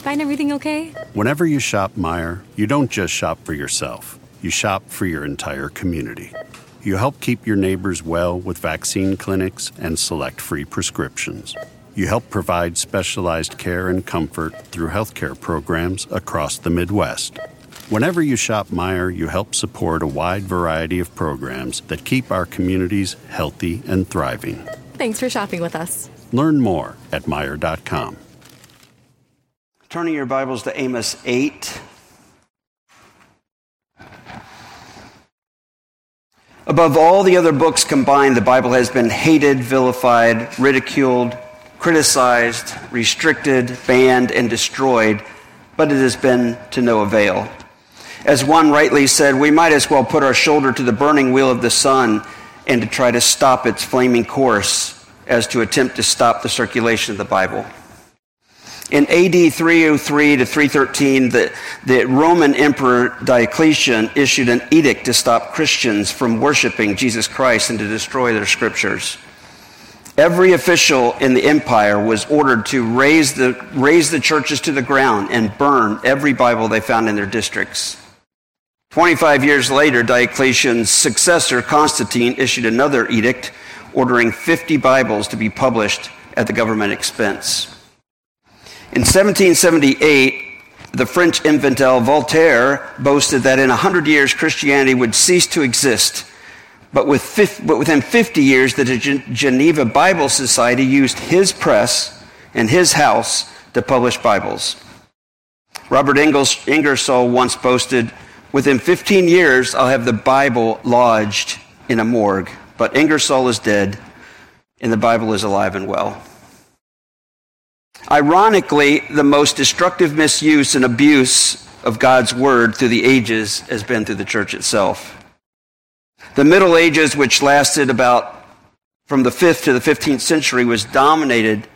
Find everything okay? Whenever you shop Meijer, you don't just shop for yourself, you shop for your entire community. You help keep your neighbors well with vaccine clinics and select free prescriptions. You help provide specialized care and comfort through healthcare programs across the Midwest. Whenever you shop Meijer, you help support a wide variety of programs that keep our communities healthy and thriving. Thanks for shopping with us. Learn more at Meijer.com. Turning your Bibles to Amos 8. Above all the other books combined, the Bible has been hated, vilified, ridiculed, criticized, restricted, banned, and destroyed, but it has been to no avail. As one rightly said, we might as well put our shoulder to the burning wheel of the sun and to try to stop its flaming course as to attempt to stop the circulation of the Bible. In AD 303 to 313, the, the Roman Emperor Diocletian issued an edict to stop Christians from worshiping Jesus Christ and to destroy their scriptures. Every official in the empire was ordered to raise the, raise the churches to the ground and burn every Bible they found in their districts. 25 years later, Diocletian's successor, Constantine, issued another edict ordering 50 Bibles to be published at the government expense. In 1778, the French infidel Voltaire boasted that in 100 years Christianity would cease to exist. But, with, but within 50 years, the Geneva Bible Society used his press and his house to publish Bibles. Robert Ingersoll once boasted, Within 15 years, I'll have the Bible lodged in a morgue. But Ingersoll is dead, and the Bible is alive and well. Ironically, the most destructive misuse and abuse of God's word through the ages has been through the church itself. The Middle Ages, which lasted about from the 5th to the 15th century, was dominated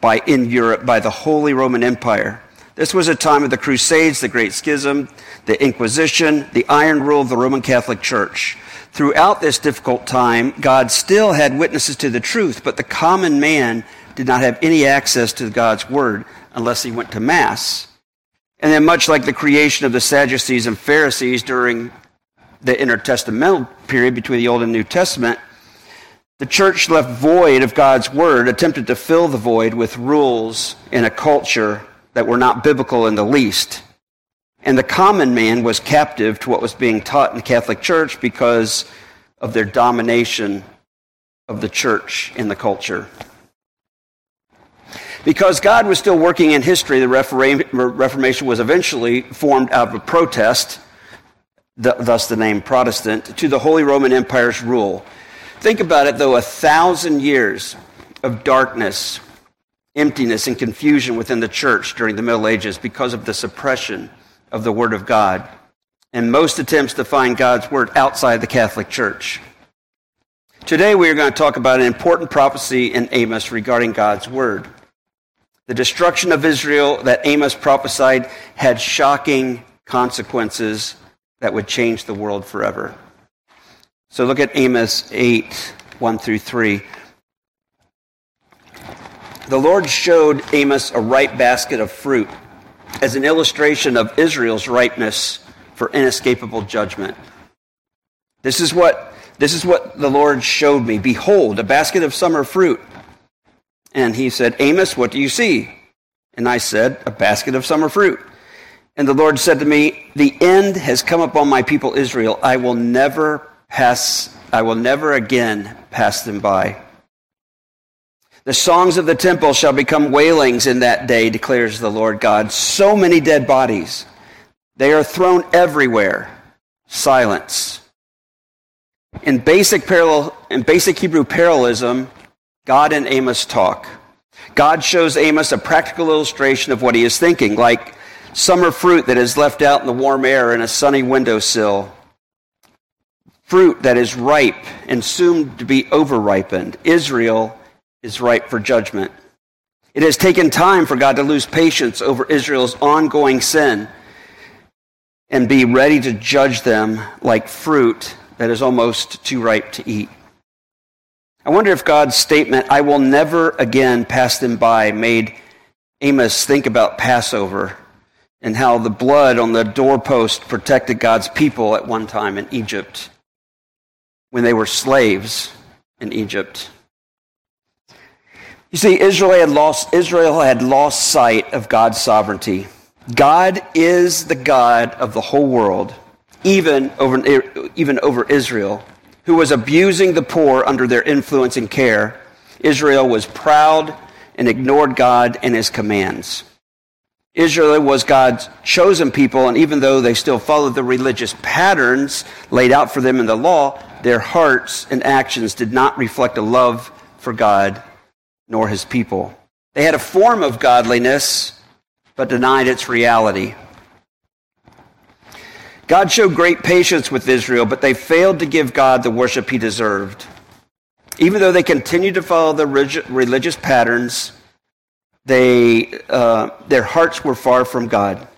by, in Europe by the Holy Roman Empire. This was a time of the Crusades, the Great Schism, the Inquisition, the iron rule of the Roman Catholic Church. Throughout this difficult time, God still had witnesses to the truth, but the common man did not have any access to God's word unless he went to Mass. And then, much like the creation of the Sadducees and Pharisees during the intertestamental period between the Old and New Testament, the church left void of God's word, attempted to fill the void with rules in a culture that were not biblical in the least. And the common man was captive to what was being taught in the Catholic Church because of their domination of the church in the culture. Because God was still working in history, the Reformation was eventually formed out of a protest, thus the name Protestant, to the Holy Roman Empire's rule. Think about it, though, a thousand years of darkness, emptiness, and confusion within the church during the Middle Ages because of the suppression of the Word of God, and most attempts to find God's Word outside the Catholic Church. Today, we are going to talk about an important prophecy in Amos regarding God's Word. The destruction of Israel that Amos prophesied had shocking consequences that would change the world forever. So look at Amos 8 1 through 3. The Lord showed Amos a ripe basket of fruit as an illustration of Israel's ripeness for inescapable judgment. This is what, this is what the Lord showed me. Behold, a basket of summer fruit and he said, Amos, what do you see? And I said, A basket of summer fruit. And the Lord said to me, The end has come upon my people Israel. I will never pass, I will never again pass them by. The songs of the temple shall become wailings in that day, declares the Lord God. So many dead bodies. They are thrown everywhere. Silence. In basic, parallel, in basic Hebrew parallelism, God and Amos talk. God shows Amos a practical illustration of what he is thinking, like summer fruit that is left out in the warm air in a sunny windowsill, fruit that is ripe and soon to be overripened. Israel is ripe for judgment. It has taken time for God to lose patience over Israel's ongoing sin and be ready to judge them like fruit that is almost too ripe to eat. I wonder if God's statement, I will never again pass them by, made Amos think about Passover and how the blood on the doorpost protected God's people at one time in Egypt when they were slaves in Egypt. You see, Israel had lost, Israel had lost sight of God's sovereignty. God is the God of the whole world, even over, even over Israel, who was abusing the poor under their influence and care. Israel was proud and ignored God and his commands. Israel was God's chosen people, and even though they still followed the religious patterns laid out for them in the law, their hearts and actions did not reflect a love for God nor his people. They had a form of godliness, but denied its reality. God showed great patience with Israel, but they failed to give God the worship he deserved. Even though they continued to follow the religious patterns, they, uh, their hearts were far from God.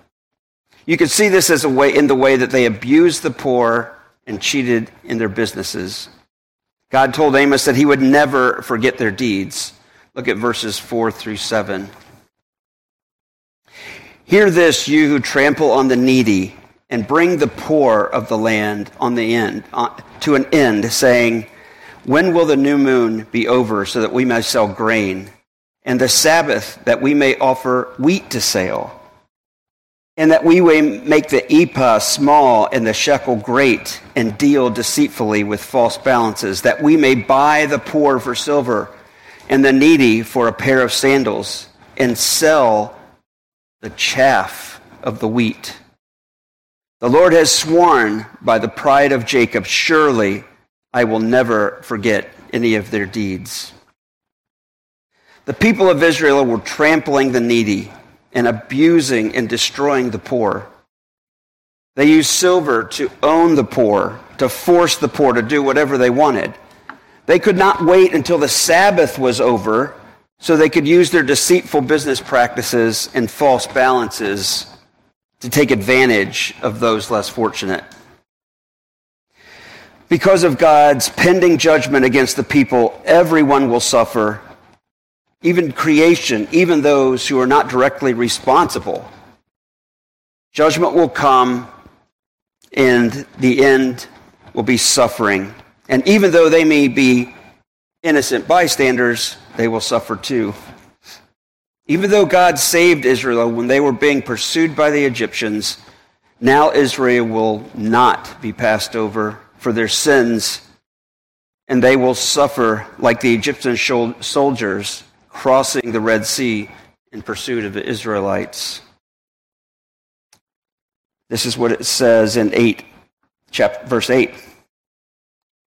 You can see this as a way in the way that they abused the poor and cheated in their businesses. God told Amos that he would never forget their deeds. Look at verses 4 through 7. Hear this, you who trample on the needy, and bring the poor of the land on the end, uh, to an end, saying, When will the new moon be over so that we may sell grain, and the Sabbath that we may offer wheat to sale? and that we may make the ephah small and the shekel great, and deal deceitfully with false balances, that we may buy the poor for silver and the needy for a pair of sandals, and sell the chaff of the wheat. The Lord has sworn by the pride of Jacob, surely I will never forget any of their deeds. The people of Israel were trampling the needy and abusing and destroying the poor. They used silver to own the poor, to force the poor to do whatever they wanted. They could not wait until the Sabbath was over so they could use their deceitful business practices and false balances to take advantage of those less fortunate. Because of God's pending judgment against the people, everyone will suffer even creation, even those who are not directly responsible. Judgment will come, and the end will be suffering. And even though they may be innocent bystanders, they will suffer too. Even though God saved Israel when they were being pursued by the Egyptians, now Israel will not be passed over for their sins, and they will suffer like the Egyptian soldiers crossing the Red Sea in pursuit of the Israelites. This is what it says in 8, chapter, verse 8.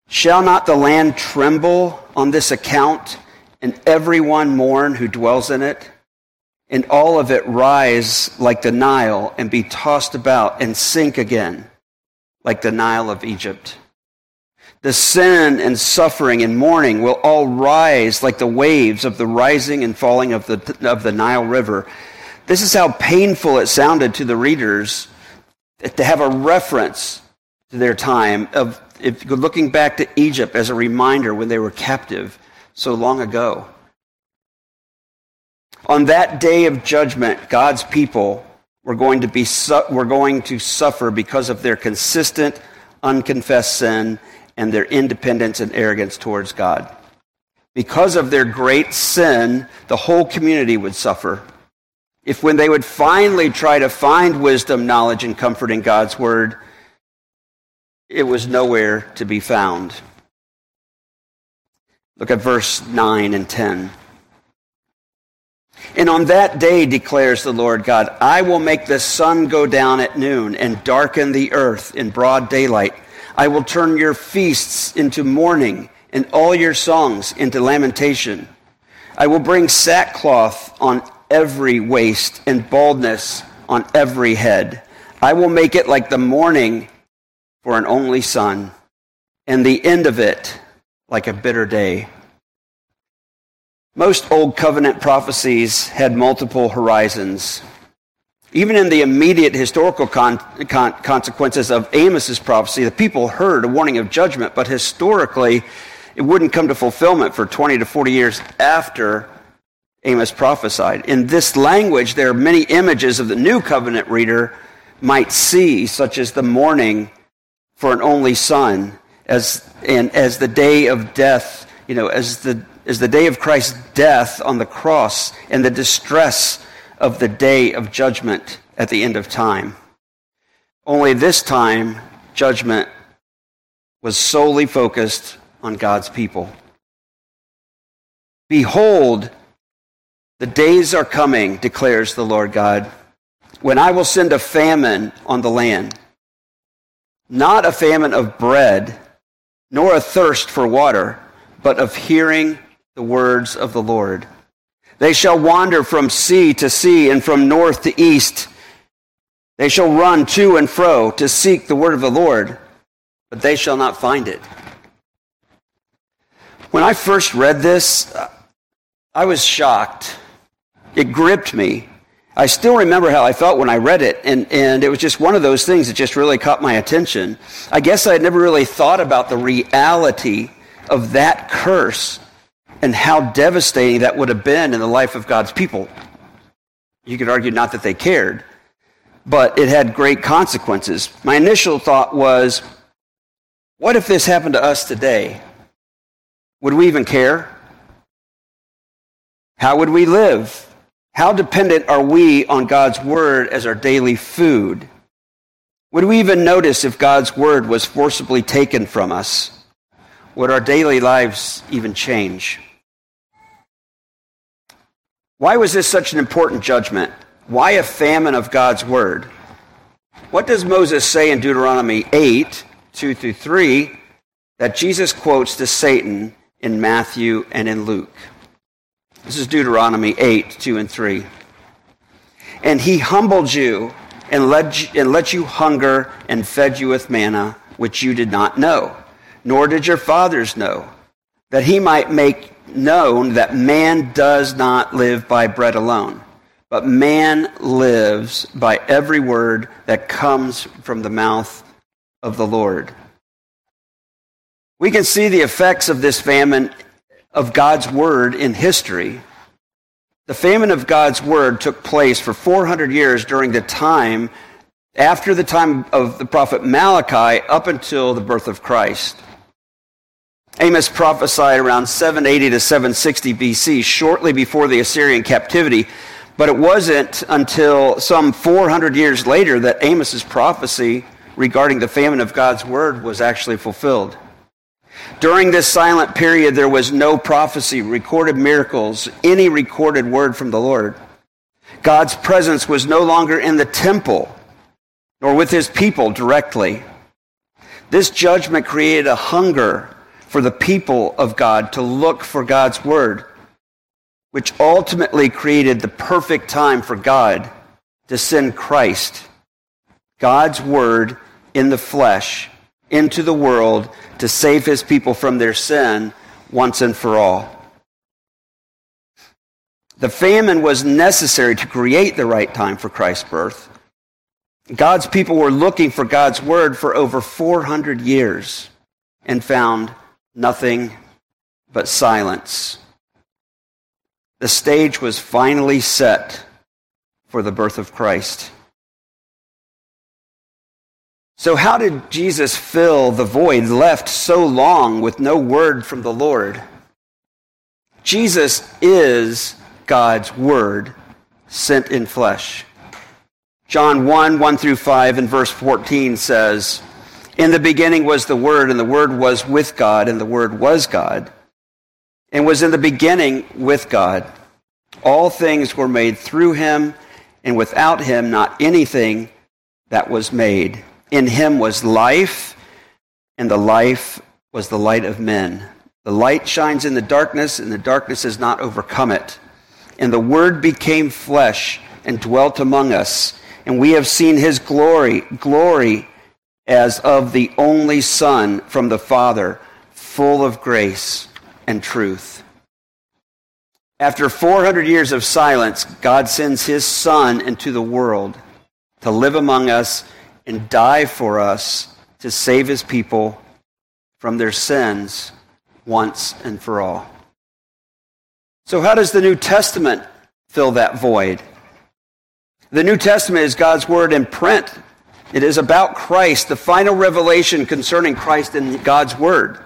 Shall not the land tremble on this account, and everyone mourn who dwells in it? And all of it rise like the Nile, and be tossed about, and sink again like the Nile of Egypt? The sin and suffering and mourning will all rise like the waves of the rising and falling of the, of the Nile River. This is how painful it sounded to the readers to have a reference to their time of if looking back to Egypt as a reminder when they were captive so long ago. On that day of judgment, God's people were going to be were going to suffer because of their consistent unconfessed sin and their independence and arrogance towards God. Because of their great sin, the whole community would suffer. If when they would finally try to find wisdom, knowledge, and comfort in God's word, it was nowhere to be found. Look at verse 9 and 10. And on that day, declares the Lord God, I will make the sun go down at noon and darken the earth in broad daylight. I will turn your feasts into mourning and all your songs into lamentation. I will bring sackcloth on every waist and baldness on every head. I will make it like the morning for an only son, and the end of it like a bitter day. Most Old Covenant prophecies had multiple horizons. Even in the immediate historical con- con- consequences of Amos's prophecy, the people heard a warning of judgment, but historically, it wouldn't come to fulfillment for 20 to 40 years after Amos prophesied. In this language, there are many images of the new covenant reader might see, such as the mourning for an only son, as, and as the day of death, you know, as the, as the day of Christ's death on the cross and the distress of the day of judgment at the end of time. Only this time, judgment was solely focused on God's people. Behold, the days are coming, declares the Lord God, when I will send a famine on the land. Not a famine of bread, nor a thirst for water, but of hearing the words of the Lord. They shall wander from sea to sea and from north to east. They shall run to and fro to seek the word of the Lord, but they shall not find it. When I first read this, I was shocked it gripped me. I still remember how I felt when I read it, and, and it was just one of those things that just really caught my attention. I guess I had never really thought about the reality of that curse and how devastating that would have been in the life of God's people. You could argue not that they cared, but it had great consequences. My initial thought was, what if this happened to us today? Would we even care? How would we live? How dependent are we on God's word as our daily food? Would we even notice if God's word was forcibly taken from us? Would our daily lives even change? Why was this such an important judgment? Why a famine of God's word? What does Moses say in Deuteronomy 8, 2 through 3, that Jesus quotes to Satan in Matthew and in Luke? This is Deuteronomy 8, 2 and 3. And he humbled you and let you, and let you hunger and fed you with manna, which you did not know, nor did your fathers know, that he might make known that man does not live by bread alone, but man lives by every word that comes from the mouth of the Lord. We can see the effects of this famine of God's word in history. The famine of God's word took place for 400 years during the time after the time of the prophet Malachi up until the birth of Christ. Amos prophesied around 780 to 760 BC, shortly before the Assyrian captivity, but it wasn't until some 400 years later that Amos's prophecy regarding the famine of God's word was actually fulfilled. During this silent period, there was no prophecy, recorded miracles, any recorded word from the Lord. God's presence was no longer in the temple, nor with his people directly. This judgment created a hunger for the people of God to look for God's word, which ultimately created the perfect time for God to send Christ, God's word in the flesh, into the world to save his people from their sin once and for all. The famine was necessary to create the right time for Christ's birth. God's people were looking for God's word for over 400 years and found nothing but silence. The stage was finally set for the birth of Christ. So, how did Jesus fill the void left so long with no word from the Lord? Jesus is God's word sent in flesh. John 1 1 through 5 and verse 14 says, In the beginning was the Word, and the Word was with God, and the Word was God, and was in the beginning with God. All things were made through him, and without him not anything that was made. In him was life, and the life was the light of men. The light shines in the darkness, and the darkness has not overcome it. And the Word became flesh and dwelt among us, and we have seen his glory, glory as of the only Son from the Father, full of grace and truth. After 400 years of silence, God sends his Son into the world to live among us and die for us to save his people from their sins once and for all. So, how does the New Testament fill that void? The New Testament is God's Word in print. It is about Christ, the final revelation concerning Christ in God's Word.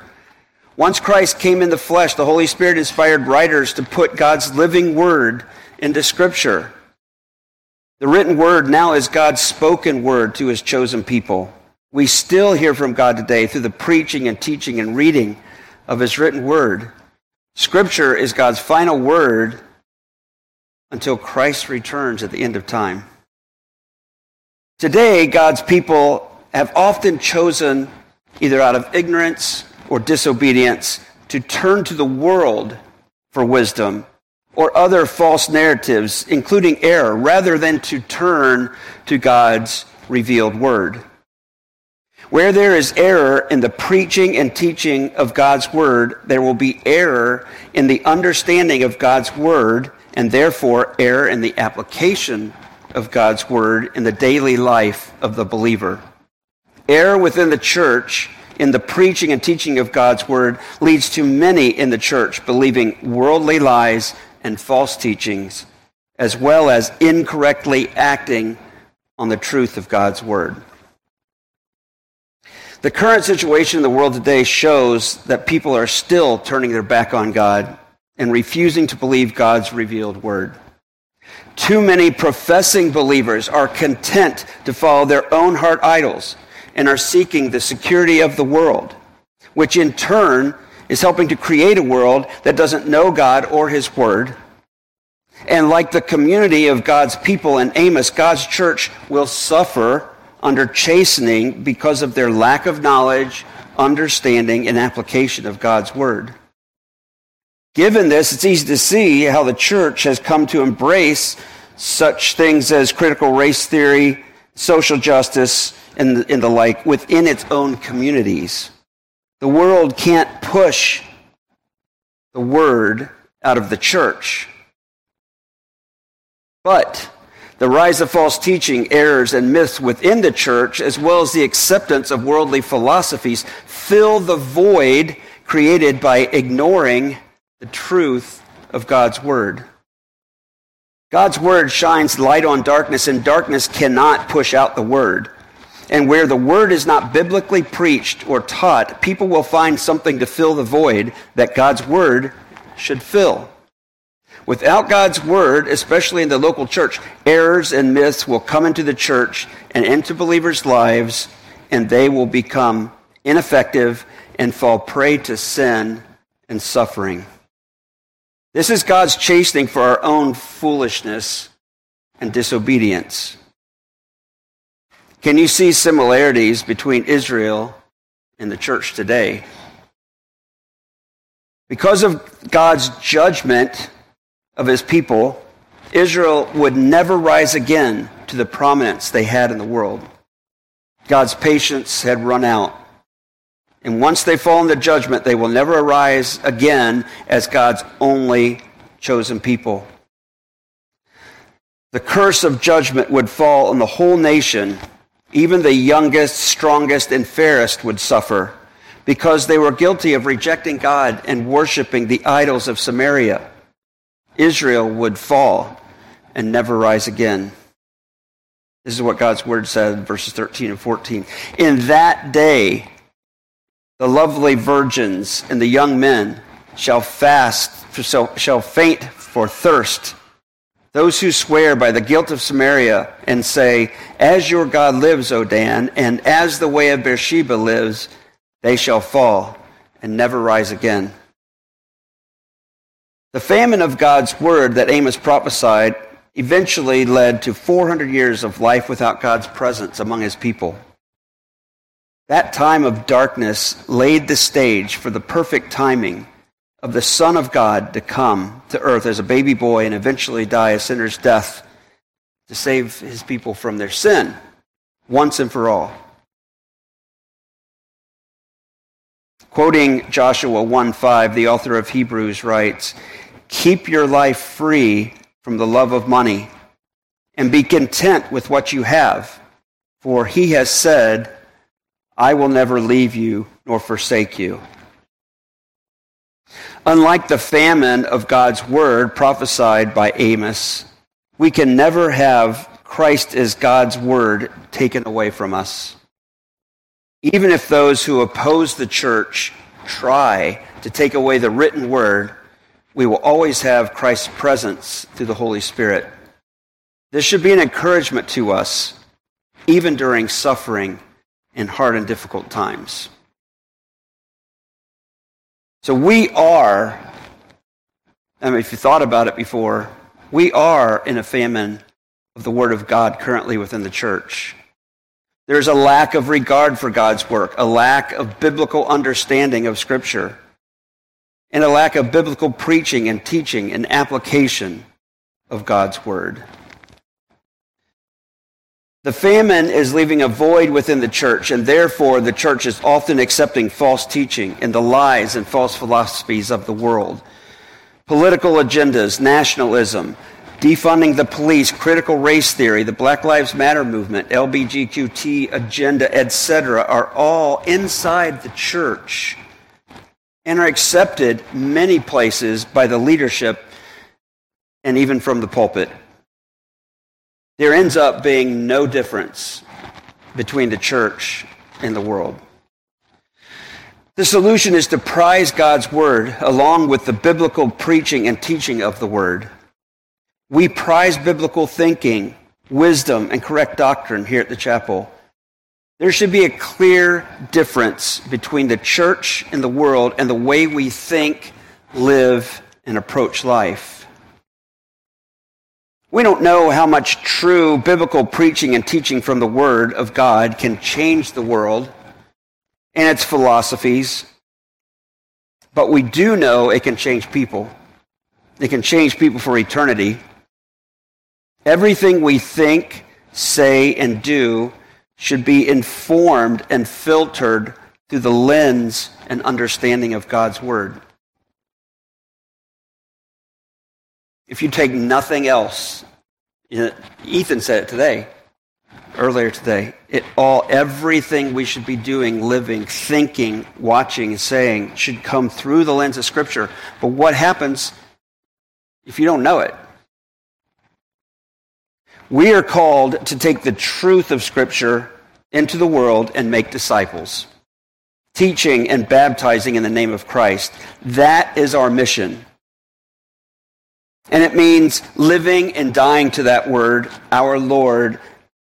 Once Christ came in the flesh, the Holy Spirit inspired writers to put God's living Word into Scripture. The written Word now is God's spoken Word to His chosen people. We still hear from God today through the preaching and teaching and reading of His written Word. Scripture is God's final word until Christ returns at the end of time. Today, God's people have often chosen, either out of ignorance or disobedience, to turn to the world for wisdom or other false narratives, including error, rather than to turn to God's revealed word. Where there is error in the preaching and teaching of God's word, there will be error in the understanding of God's word, and therefore error in the application of God's word in the daily life of the believer. Error within the church in the preaching and teaching of God's word leads to many in the church believing worldly lies and false teachings, as well as incorrectly acting on the truth of God's word. The current situation in the world today shows that people are still turning their back on God and refusing to believe God's revealed word. Too many professing believers are content to follow their own heart idols and are seeking the security of the world, which in turn is helping to create a world that doesn't know God or His Word. And like the community of God's people in Amos, God's church will suffer under chastening because of their lack of knowledge, understanding, and application of God's Word. Given this, it's easy to see how the church has come to embrace such things as critical race theory, social justice, and the, and the like within its own communities. The world can't push the word out of the church. But the rise of false teaching, errors, and myths within the church, as well as the acceptance of worldly philosophies, fill the void created by ignoring the truth of God's Word. God's Word shines light on darkness, and darkness cannot push out the Word. And where the Word is not biblically preached or taught, people will find something to fill the void that God's Word should fill. Without God's word, especially in the local church, errors and myths will come into the church and into believers' lives, and they will become ineffective and fall prey to sin and suffering. This is God's chastening for our own foolishness and disobedience. Can you see similarities between Israel and the church today? Because of God's judgment, of his people, Israel would never rise again to the prominence they had in the world. God's patience had run out. And once they fall into judgment, they will never arise again as God's only chosen people. The curse of judgment would fall on the whole nation. Even the youngest, strongest, and fairest would suffer because they were guilty of rejecting God and worshiping the idols of Samaria. Israel would fall and never rise again. This is what God's word said, verses 13 and 14. In that day, the lovely virgins and the young men shall fast, shall, faint for thirst. Those who swear by the guilt of Samaria and say, As your God lives, O Dan, and as the way of Beersheba lives, they shall fall and never rise again. The famine of God's word that Amos prophesied eventually led to 400 years of life without God's presence among his people. That time of darkness laid the stage for the perfect timing of the Son of God to come to earth as a baby boy and eventually die a sinner's death to save his people from their sin once and for all. Quoting Joshua 1:5, the author of Hebrews writes, "Keep your life free from the love of money and be content with what you have, for he has said, I will never leave you nor forsake you." Unlike the famine of God's word prophesied by Amos, we can never have Christ as God's word taken away from us. Even if those who oppose the church try to take away the written word, we will always have Christ's presence through the Holy Spirit. This should be an encouragement to us, even during suffering and hard and difficult times. So we are, I mean, if you thought about it before, we are in a famine of the Word of God currently within the church. There's a lack of regard for God's work, a lack of biblical understanding of Scripture, and a lack of biblical preaching and teaching and application of God's Word. The famine is leaving a void within the church, and therefore the church is often accepting false teaching and the lies and false philosophies of the world. Political agendas, nationalism, defunding the police, critical race theory, the Black Lives Matter movement, LBGQT agenda, etc., are all inside the church and are accepted many places by the leadership and even from the pulpit. There ends up being no difference between the church and the world. The solution is to prize God's word along with the biblical preaching and teaching of the word. We prize biblical thinking, wisdom, and correct doctrine here at the chapel. There should be a clear difference between the church and the world and the way we think, live, and approach life. We don't know how much true biblical preaching and teaching from the Word of God can change the world and its philosophies, but we do know it can change people. It can change people for eternity. Everything we think, say, and do should be informed and filtered through the lens and understanding of God's Word. If you take nothing else, Ethan said it today, earlier today. It all, everything we should be doing, living, thinking, watching, saying should come through the lens of Scripture. But what happens if you don't know it? We are called to take the truth of Scripture into the world and make disciples, teaching and baptizing in the name of Christ. That is our mission. And it means living and dying to that word, our Lord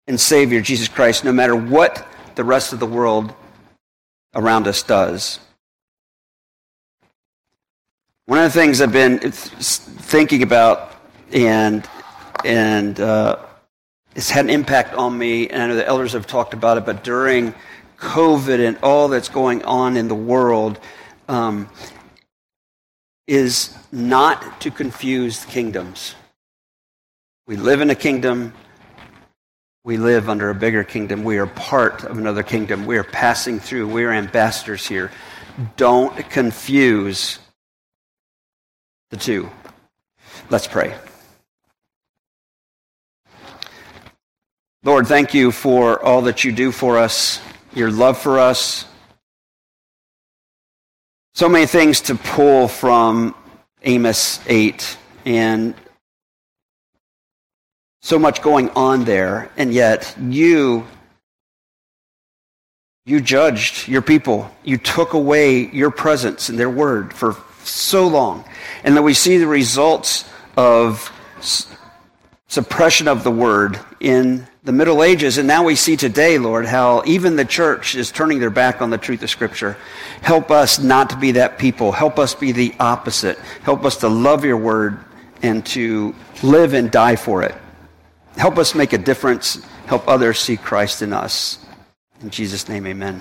and Savior, Jesus Christ, no matter what the rest of the world around us does. One of the things I've been thinking about and, and uh, it's had an impact on me, and I know the elders have talked about it, but during COVID and all that's going on in the world, um, is not to confuse kingdoms. We live in a kingdom. We live under a bigger kingdom. We are part of another kingdom. We are passing through. We are ambassadors here. Don't confuse the two. Let's pray. Lord, thank you for all that you do for us, your love for us. So many things to pull from Amos 8, and so much going on there, and yet you you judged your people. You took away your presence and their word for so long. And then we see the results of suppression of the word in the Middle Ages, and now we see today, Lord, how even the church is turning their back on the truth of Scripture. Help us not to be that people. Help us be the opposite. Help us to love your word and to live and die for it. Help us make a difference. Help others see Christ in us. In Jesus' name, amen.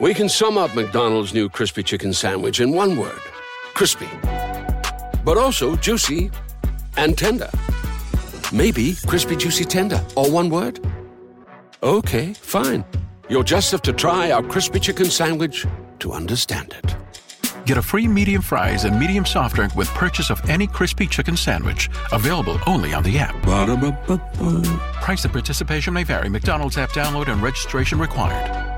We can sum up McDonald's new crispy chicken sandwich in one word crispy. But also juicy and tender. Maybe crispy, juicy, tender, all one word? Okay, fine. You'll just have to try our crispy chicken sandwich to understand it. Get a free medium fries and medium soft drink with purchase of any crispy chicken sandwich. Available only on the app. Ba-da-ba-ba-ba. Price and participation may vary. McDonald's app download and registration required.